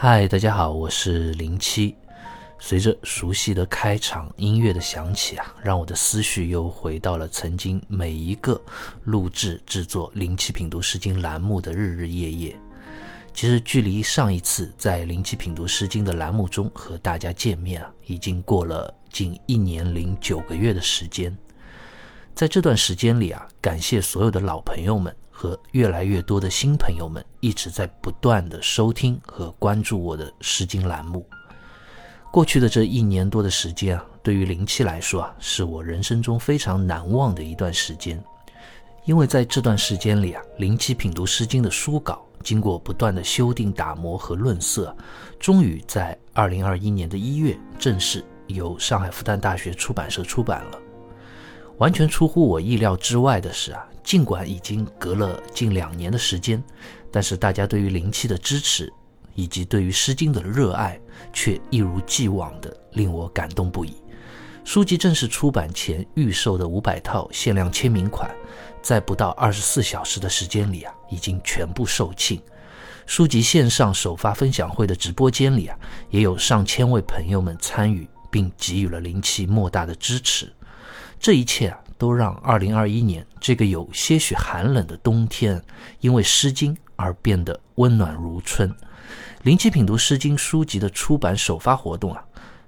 嗨，大家好，我是零七。随着熟悉的开场音乐的响起啊，让我的思绪又回到了曾经每一个录制制作零七品读诗经栏目的日日夜夜。其实，距离上一次在零七品读诗经的栏目中和大家见面啊，已经过了近一年零九个月的时间。在这段时间里啊，感谢所有的老朋友们。和越来越多的新朋友们一直在不断的收听和关注我的《诗经》栏目。过去的这一年多的时间啊，对于零七来说啊，是我人生中非常难忘的一段时间。因为在这段时间里啊，零七品读《诗经》的书稿经过不断的修订、打磨和润色，终于在二零二一年的一月正式由上海复旦大学出版社出版了。完全出乎我意料之外的是啊。尽管已经隔了近两年的时间，但是大家对于灵气的支持，以及对于《诗经》的热爱，却一如既往的令我感动不已。书籍正式出版前预售的五百套限量签名款，在不到二十四小时的时间里啊，已经全部售罄。书籍线上首发分享会的直播间里啊，也有上千位朋友们参与，并给予了灵气莫大的支持。这一切啊。都让2021年这个有些许寒冷的冬天，因为《诗经》而变得温暖如春。零七品读《诗经》书籍的出版首发活动啊，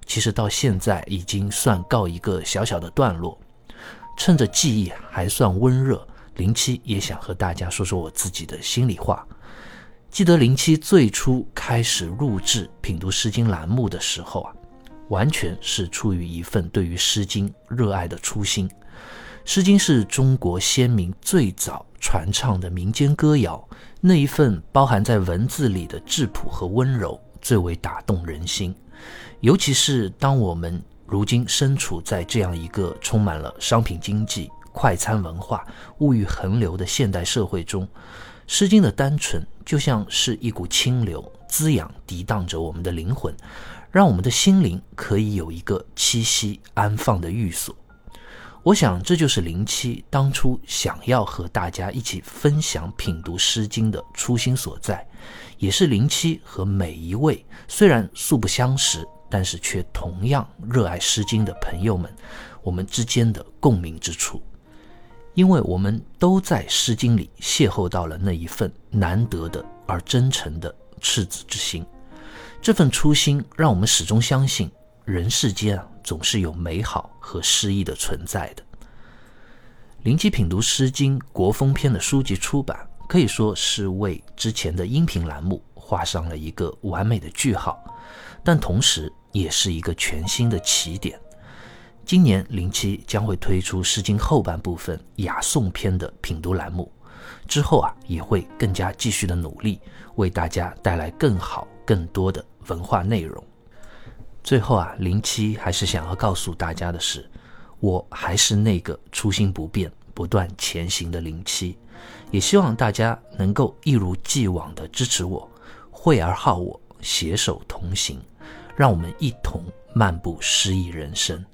其实到现在已经算告一个小小的段落。趁着记忆还算温热，零七也想和大家说说我自己的心里话。记得零七最初开始录制《品读诗经》栏目的时候啊，完全是出于一份对于《诗经》热爱的初心。《诗经》是中国先民最早传唱的民间歌谣，那一份包含在文字里的质朴和温柔，最为打动人心。尤其是当我们如今身处在这样一个充满了商品经济、快餐文化、物欲横流的现代社会中，《诗经》的单纯就像是一股清流，滋养涤荡着我们的灵魂，让我们的心灵可以有一个栖息安放的寓所。我想，这就是零七当初想要和大家一起分享品读《诗经》的初心所在，也是零七和每一位虽然素不相识，但是却同样热爱《诗经》的朋友们，我们之间的共鸣之处。因为我们都在《诗经》里邂逅到了那一份难得的而真诚的赤子之心，这份初心让我们始终相信。人世间啊，总是有美好和诗意的存在的。灵机品读《诗经》国风篇的书籍出版，可以说是为之前的音频栏目画上了一个完美的句号，但同时也是一个全新的起点。今年零七将会推出《诗经》后半部分雅颂篇的品读栏目，之后啊，也会更加继续的努力，为大家带来更好、更多的文化内容。最后啊，零七还是想要告诉大家的是，我还是那个初心不变、不断前行的零七，也希望大家能够一如既往的支持我，惠而好我，携手同行，让我们一同漫步诗意人生。